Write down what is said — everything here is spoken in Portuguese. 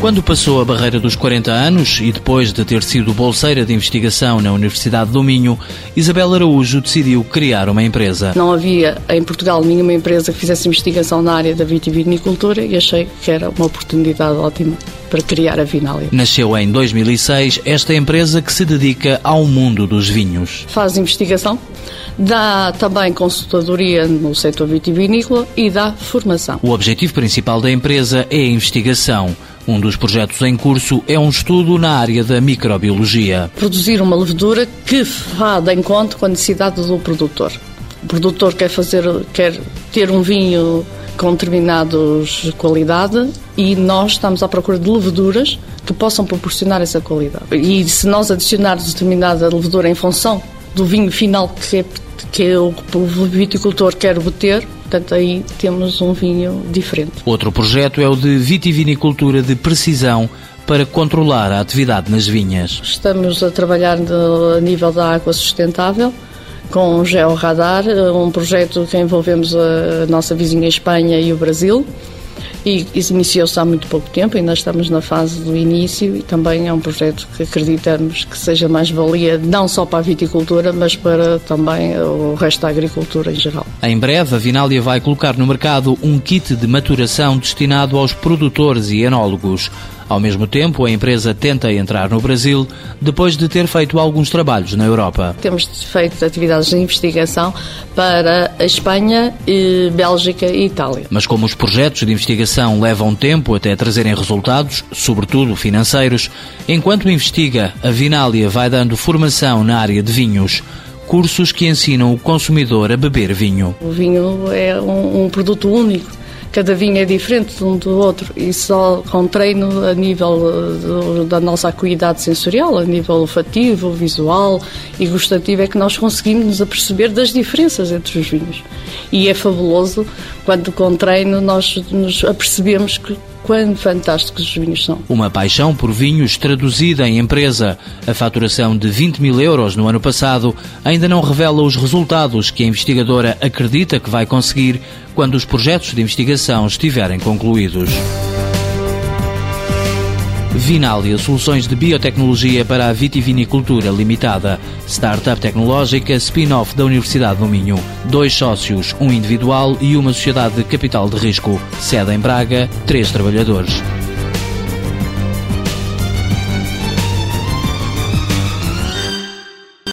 Quando passou a barreira dos 40 anos e depois de ter sido bolseira de investigação na Universidade do Minho, Isabel Araújo decidiu criar uma empresa. Não havia em Portugal nenhuma empresa que fizesse investigação na área da vitivinicultura e achei que era uma oportunidade ótima para criar a Vinália. Nasceu em 2006 esta empresa que se dedica ao mundo dos vinhos. Faz investigação, dá também consultadoria no setor vitivinícola e dá formação. O objetivo principal da empresa é a investigação. Um dos projetos em curso é um estudo na área da microbiologia. Produzir uma levedura que vá de encontro com a necessidade do produtor. O produtor quer fazer, quer ter um vinho com determinados qualidade e nós estamos à procura de leveduras que possam proporcionar essa qualidade. E se nós adicionarmos determinada levedura em função do vinho final que, que o viticultor quer obter, Portanto, aí temos um vinho diferente. Outro projeto é o de vitivinicultura de precisão para controlar a atividade nas vinhas. Estamos a trabalhar a nível da água sustentável com o Georradar, um projeto que envolvemos a nossa vizinha Espanha e o Brasil e iniciou-se há muito pouco tempo, ainda estamos na fase do início e também é um projeto que acreditamos que seja mais valia não só para a viticultura, mas para também o resto da agricultura em geral. Em breve, a Vinália vai colocar no mercado um kit de maturação destinado aos produtores e enólogos. Ao mesmo tempo, a empresa tenta entrar no Brasil depois de ter feito alguns trabalhos na Europa. Temos feito atividades de investigação para a Espanha, Bélgica e Itália. Mas como os projetos de investigação levam tempo até trazerem resultados, sobretudo financeiros, enquanto investiga, a Vinália vai dando formação na área de vinhos cursos que ensinam o consumidor a beber vinho. O vinho é um, um produto único cada vinho é diferente de um do outro e só com treino a nível eh, do, da nossa acuidade sensorial, a nível olfativo, visual e gustativo é que nós conseguimos nos aperceber das diferenças entre os vinhos. E é fabuloso quando com treino nós nos apercebemos que quão fantásticos os vinhos são. Uma paixão por vinhos traduzida em empresa. A faturação de 20 mil euros no ano passado ainda não revela os resultados que a investigadora acredita que vai conseguir quando os projetos de investigação estiverem concluídos. Vinalia Soluções de Biotecnologia para a Vitivinicultura Limitada. Startup tecnológica spin-off da Universidade do Minho. Dois sócios, um individual e uma sociedade de capital de risco. Sede em Braga, três trabalhadores.